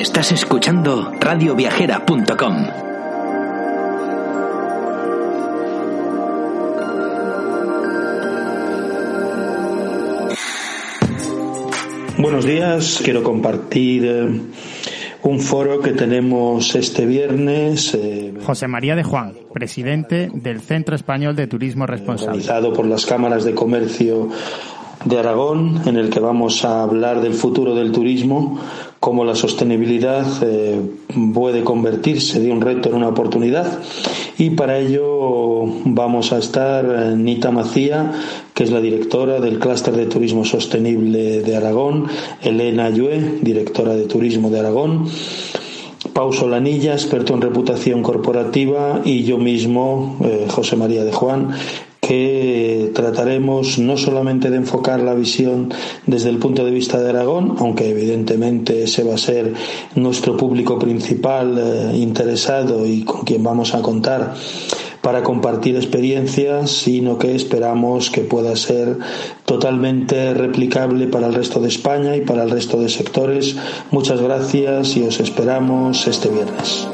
Estás escuchando radioviajera.com. Buenos días, quiero compartir eh, un foro que tenemos este viernes. Eh, José María de Juan, presidente del Centro Español de Turismo Responsable. Organizado por las cámaras de comercio de Aragón, en el que vamos a hablar del futuro del turismo, cómo la sostenibilidad eh, puede convertirse de un reto en una oportunidad. Y para ello vamos a estar eh, Nita Macía, que es la directora del Clúster de Turismo Sostenible de Aragón, Elena Yue, directora de Turismo de Aragón, Pau Solanilla, experto en reputación corporativa, y yo mismo, eh, José María de Juan, que trataremos no solamente de enfocar la visión desde el punto de vista de Aragón, aunque evidentemente ese va a ser nuestro público principal eh, interesado y con quien vamos a contar para compartir experiencias, sino que esperamos que pueda ser totalmente replicable para el resto de España y para el resto de sectores. Muchas gracias y os esperamos este viernes.